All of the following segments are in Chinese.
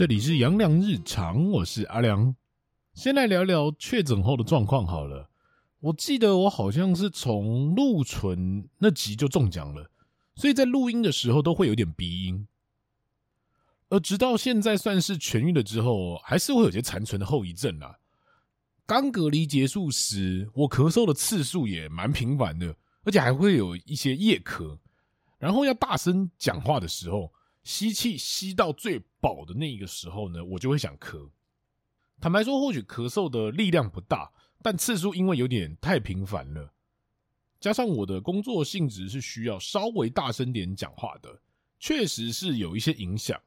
这里是阳光日常，我是阿良。先来聊聊确诊后的状况好了。我记得我好像是从禄存那集就中奖了，所以在录音的时候都会有点鼻音。而直到现在算是痊愈了之后，还是会有些残存的后遗症啊。刚隔离结束时，我咳嗽的次数也蛮频繁的，而且还会有一些夜咳。然后要大声讲话的时候，吸气吸到最饱的那个时候呢，我就会想咳。坦白说，或许咳嗽的力量不大，但次数因为有点太频繁了，加上我的工作性质是需要稍微大声点讲话的，确实是有一些影响。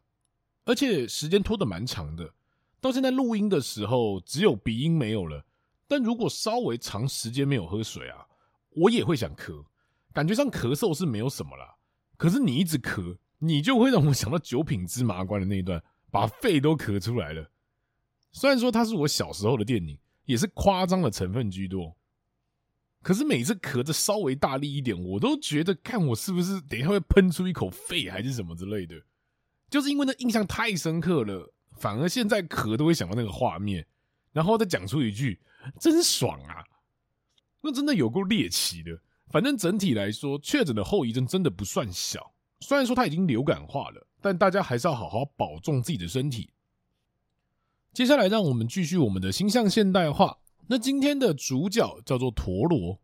而且时间拖得蛮长的，到现在录音的时候只有鼻音没有了。但如果稍微长时间没有喝水啊，我也会想咳。感觉上咳嗽是没有什么啦，可是你一直咳。你就会让我想到九品芝麻官的那一段，把肺都咳出来了。虽然说它是我小时候的电影，也是夸张的成分居多，可是每次咳得稍微大力一点，我都觉得看我是不是等一下会喷出一口肺还是什么之类的。就是因为那印象太深刻了，反而现在咳都会想到那个画面，然后再讲出一句“真爽啊”，那真的有够猎奇的。反正整体来说，确诊的后遗症真的不算小。虽然说它已经流感化了，但大家还是要好好保重自己的身体。接下来，让我们继续我们的星象现代化。那今天的主角叫做陀螺，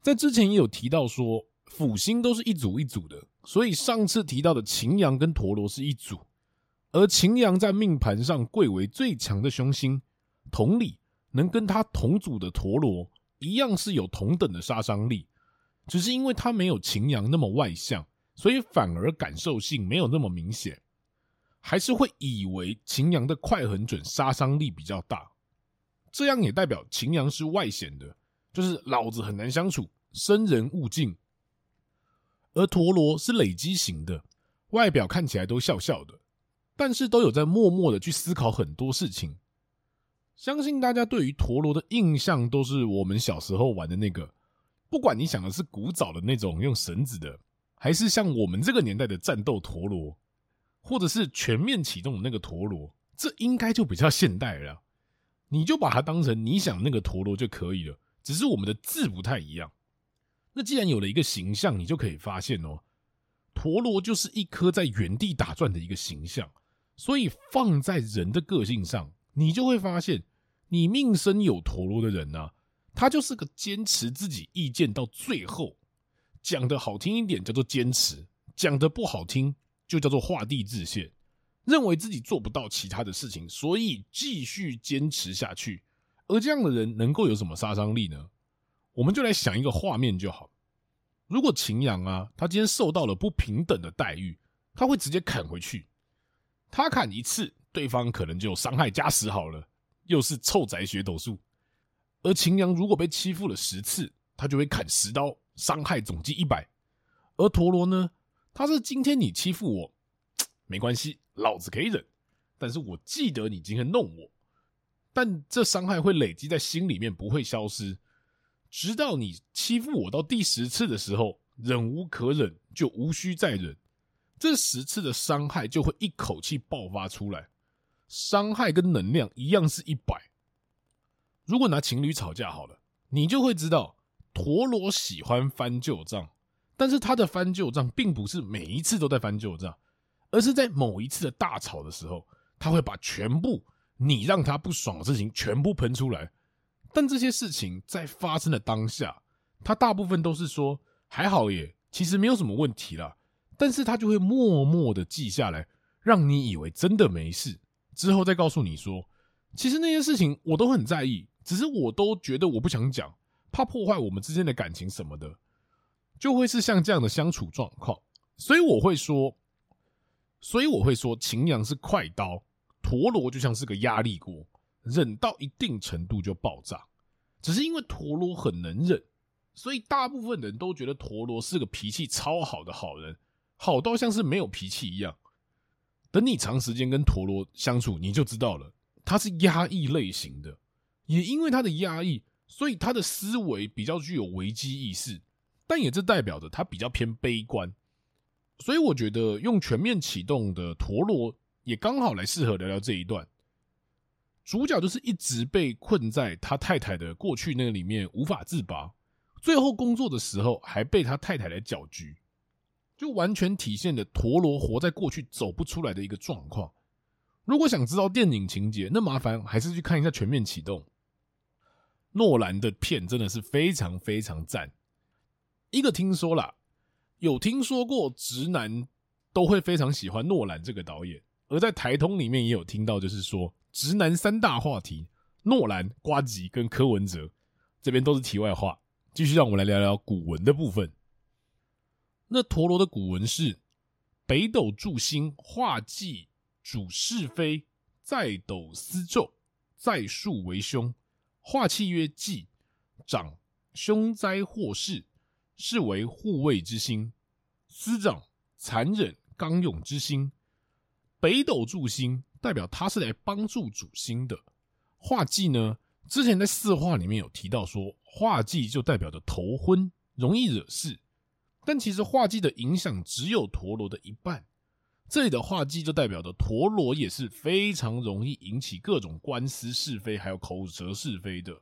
在之前也有提到说，辅星都是一组一组的，所以上次提到的擎羊跟陀螺是一组，而擎羊在命盘上贵为最强的凶星，同理，能跟他同组的陀螺一样是有同等的杀伤力，只是因为他没有擎羊那么外向。所以反而感受性没有那么明显，还是会以为擎羊的快狠准杀伤力比较大，这样也代表擎羊是外显的，就是老子很难相处，生人勿近。而陀螺是累积型的，外表看起来都笑笑的，但是都有在默默的去思考很多事情。相信大家对于陀螺的印象都是我们小时候玩的那个，不管你想的是古早的那种用绳子的。还是像我们这个年代的战斗陀螺，或者是全面启动的那个陀螺，这应该就比较现代了。你就把它当成你想那个陀螺就可以了，只是我们的字不太一样。那既然有了一个形象，你就可以发现哦，陀螺就是一颗在原地打转的一个形象，所以放在人的个性上，你就会发现，你命生有陀螺的人呢，他就是个坚持自己意见到最后。讲的好听一点叫做坚持，讲的不好听就叫做画地自限，认为自己做不到其他的事情，所以继续坚持下去。而这样的人能够有什么杀伤力呢？我们就来想一个画面就好。如果擎羊啊，他今天受到了不平等的待遇，他会直接砍回去。他砍一次，对方可能就伤害加十好了，又是臭宅学斗术。而擎羊如果被欺负了十次，他就会砍十刀。伤害总计一百，而陀螺呢？他是今天你欺负我，没关系，老子可以忍。但是我记得你今天弄我，但这伤害会累积在心里面，不会消失，直到你欺负我到第十次的时候，忍无可忍，就无需再忍。这十次的伤害就会一口气爆发出来，伤害跟能量一样是一百。如果拿情侣吵架好了，你就会知道。陀螺喜欢翻旧账，但是他的翻旧账并不是每一次都在翻旧账，而是在某一次的大吵的时候，他会把全部你让他不爽的事情全部喷出来。但这些事情在发生的当下，他大部分都是说还好耶，其实没有什么问题啦。但是他就会默默的记下来，让你以为真的没事，之后再告诉你说，其实那些事情我都很在意，只是我都觉得我不想讲。怕破坏我们之间的感情什么的，就会是像这样的相处状况。所以我会说，所以我会说，擎羊是快刀，陀螺就像是个压力锅，忍到一定程度就爆炸。只是因为陀螺很能忍，所以大部分人都觉得陀螺是个脾气超好的好人，好到像是没有脾气一样。等你长时间跟陀螺相处，你就知道了，他是压抑类型的，也因为他的压抑。所以他的思维比较具有危机意识，但也是代表着他比较偏悲观。所以我觉得用全面启动的陀螺也刚好来适合聊聊这一段。主角就是一直被困在他太太的过去那个里面无法自拔，最后工作的时候还被他太太来搅局，就完全体现了陀螺活在过去走不出来的一个状况。如果想知道电影情节，那麻烦还是去看一下《全面启动》。诺兰的片真的是非常非常赞。一个听说啦，有听说过直男都会非常喜欢诺兰这个导演，而在台通里面也有听到，就是说。直男三大话题：诺兰、瓜吉跟柯文哲，这边都是题外话。继续让我们来聊聊古文的部分。那陀螺的古文是：北斗助星，化忌主是非，在斗思咒，在数为凶。化气曰忌，长凶灾祸事，是为护卫之心。司长残忍刚勇之心。北斗助星。代表他是来帮助主星的。化忌呢，之前在四化里面有提到说，化忌就代表着头昏，容易惹事。但其实化忌的影响只有陀螺的一半。这里的画技就代表着陀螺也是非常容易引起各种官司是非，还有口舌是非的。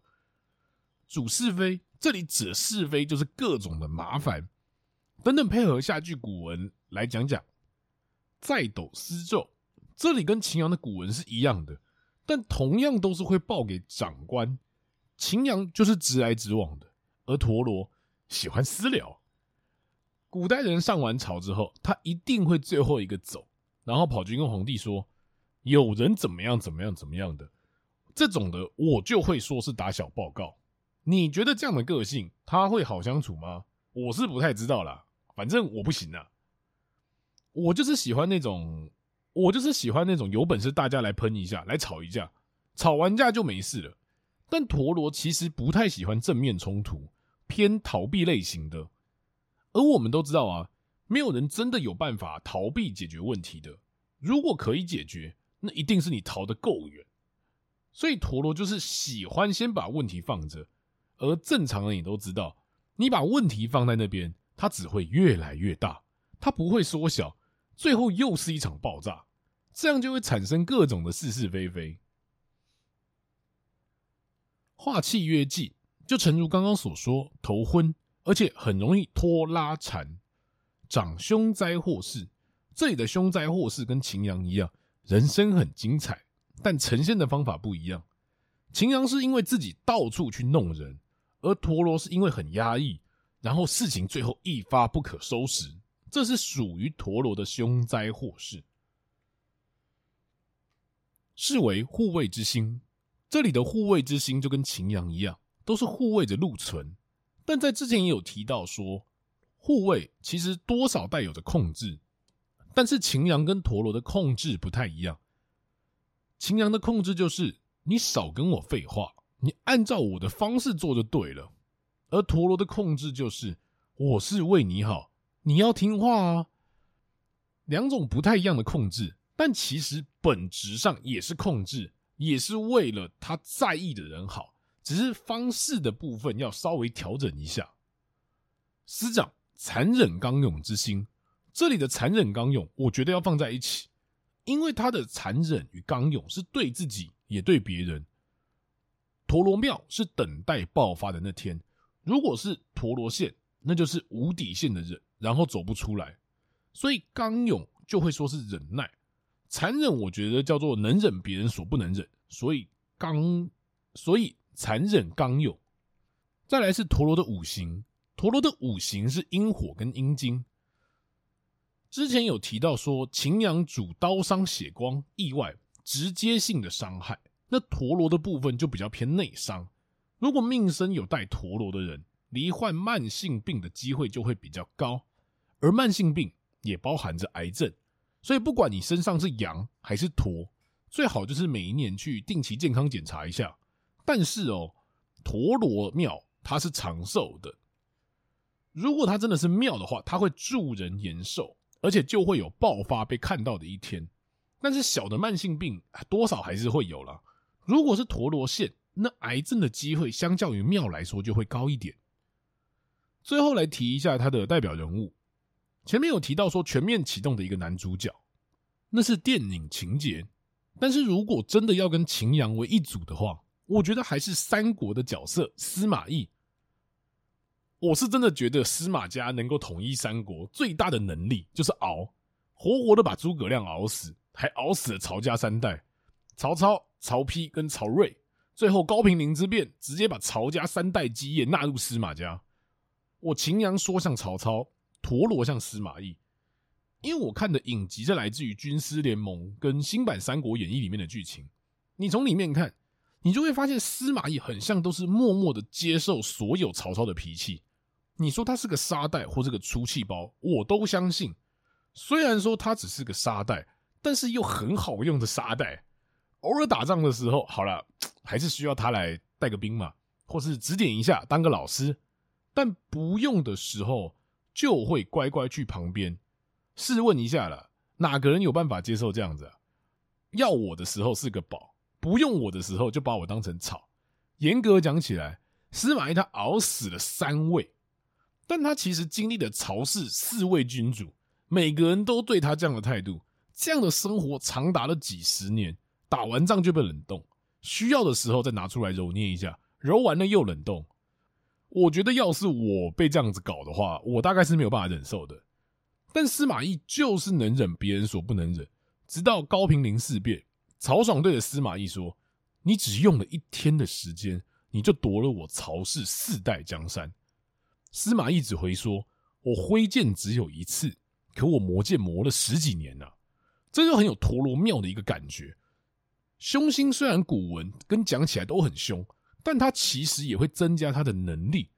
主是非，这里指是非就是各种的麻烦。等等，配合下句古文来讲讲，在斗司咒。这里跟擎羊的古文是一样的，但同样都是会报给长官。擎羊就是直来直往的，而陀螺喜欢私聊。古代人上完朝之后，他一定会最后一个走，然后跑去跟皇帝说：“有人怎么样怎么样怎么样的。”这种的我就会说是打小报告。你觉得这样的个性他会好相处吗？我是不太知道啦，反正我不行啊。我就是喜欢那种。我就是喜欢那种有本事大家来喷一下，来吵一架，吵完架就没事了。但陀螺其实不太喜欢正面冲突，偏逃避类型的。而我们都知道啊，没有人真的有办法逃避解决问题的。如果可以解决，那一定是你逃得够远。所以陀螺就是喜欢先把问题放着，而正常人也都知道，你把问题放在那边，它只会越来越大，它不会缩小。最后又是一场爆炸，这样就会产生各种的是是非非。化气曰忌，就诚如刚刚所说，头昏，而且很容易拖拉缠，长凶灾祸事。这里的凶灾祸事跟擎羊一样，人生很精彩，但呈现的方法不一样。擎羊是因为自己到处去弄人，而陀螺是因为很压抑，然后事情最后一发不可收拾。这是属于陀螺的凶灾祸事，是为护卫之星。这里的护卫之星就跟擎羊一样，都是护卫着禄存。但在之前也有提到说，护卫其实多少带有着控制，但是擎羊跟陀螺的控制不太一样。擎羊的控制就是你少跟我废话，你按照我的方式做就对了；而陀螺的控制就是我是为你好。你要听话啊！两种不太一样的控制，但其实本质上也是控制，也是为了他在意的人好，只是方式的部分要稍微调整一下。师长残忍刚勇之心，这里的残忍刚勇，我觉得要放在一起，因为他的残忍与刚勇是对自己也对别人。陀螺庙是等待爆发的那天，如果是陀螺线，那就是无底线的忍。然后走不出来，所以刚勇就会说是忍耐，残忍我觉得叫做能忍别人所不能忍，所以刚，所以残忍刚勇。再来是陀螺的五行，陀螺的五行是阴火跟阴金。之前有提到说擎羊主刀伤血光意外直接性的伤害，那陀螺的部分就比较偏内伤。如果命生有带陀螺的人，罹患慢性病的机会就会比较高。而慢性病也包含着癌症，所以不管你身上是羊还是陀，最好就是每一年去定期健康检查一下。但是哦，陀螺庙它是长寿的，如果它真的是庙的话，它会助人延寿，而且就会有爆发被看到的一天。但是小的慢性病多少还是会有啦。如果是陀螺线，那癌症的机会相较于庙来说就会高一点。最后来提一下它的代表人物。前面有提到说全面启动的一个男主角，那是电影情节。但是如果真的要跟秦阳为一组的话，我觉得还是三国的角色司马懿。我是真的觉得司马家能够统一三国最大的能力就是熬，活活的把诸葛亮熬死，还熬死了曹家三代：曹操、曹丕跟曹睿。最后高平陵之变，直接把曹家三代基业纳入司马家。我秦阳说像曹操，陀螺像司马懿，因为我看的影集是来自于军师联盟跟新版三国演义里面的剧情。你从里面看，你就会发现司马懿很像都是默默的接受所有曹操的脾气。你说他是个沙袋或是个出气包，我都相信。虽然说他只是个沙袋，但是又很好用的沙袋。偶尔打仗的时候，好了，还是需要他来带个兵嘛，或是指点一下，当个老师。但不用的时候，就会乖乖去旁边。试问一下了，哪个人有办法接受这样子啊？要我的时候是个宝，不用我的时候就把我当成草。严格讲起来，司马懿他熬死了三位。但他其实经历了曹氏四位君主，每个人都对他这样的态度，这样的生活长达了几十年，打完仗就被冷冻，需要的时候再拿出来揉捏一下，揉完了又冷冻。我觉得要是我被这样子搞的话，我大概是没有办法忍受的。但司马懿就是能忍别人所不能忍，直到高平陵事变，曹爽对着司马懿说：“你只用了一天的时间，你就夺了我曹氏四代江山。”司马懿只回说：“我挥剑只有一次，可我磨剑磨了十几年了。”这就很有陀罗庙的一个感觉。凶星虽然古文跟讲起来都很凶，但它其实也会增加它的能力。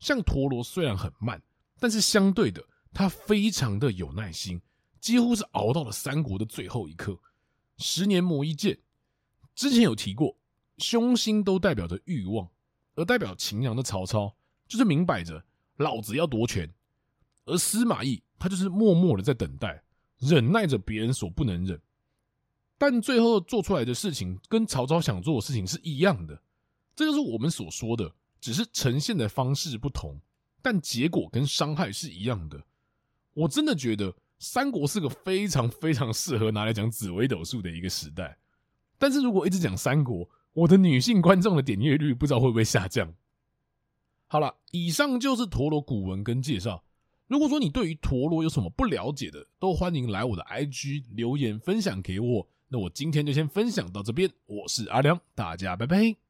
像陀螺虽然很慢，但是相对的，它非常的有耐心，几乎是熬到了三国的最后一刻。十年磨一剑，之前有提过，凶星都代表着欲望，而代表秦阳的曹操就是明摆着。老子要夺权，而司马懿他就是默默的在等待，忍耐着别人所不能忍，但最后做出来的事情跟曹操想做的事情是一样的，这就是我们所说的，只是呈现的方式不同，但结果跟伤害是一样的。我真的觉得三国是个非常非常适合拿来讲紫微斗数的一个时代，但是如果一直讲三国，我的女性观众的点阅率不知道会不会下降。好了，以上就是陀螺古文跟介绍。如果说你对于陀螺有什么不了解的，都欢迎来我的 IG 留言分享给我。那我今天就先分享到这边，我是阿良，大家拜拜。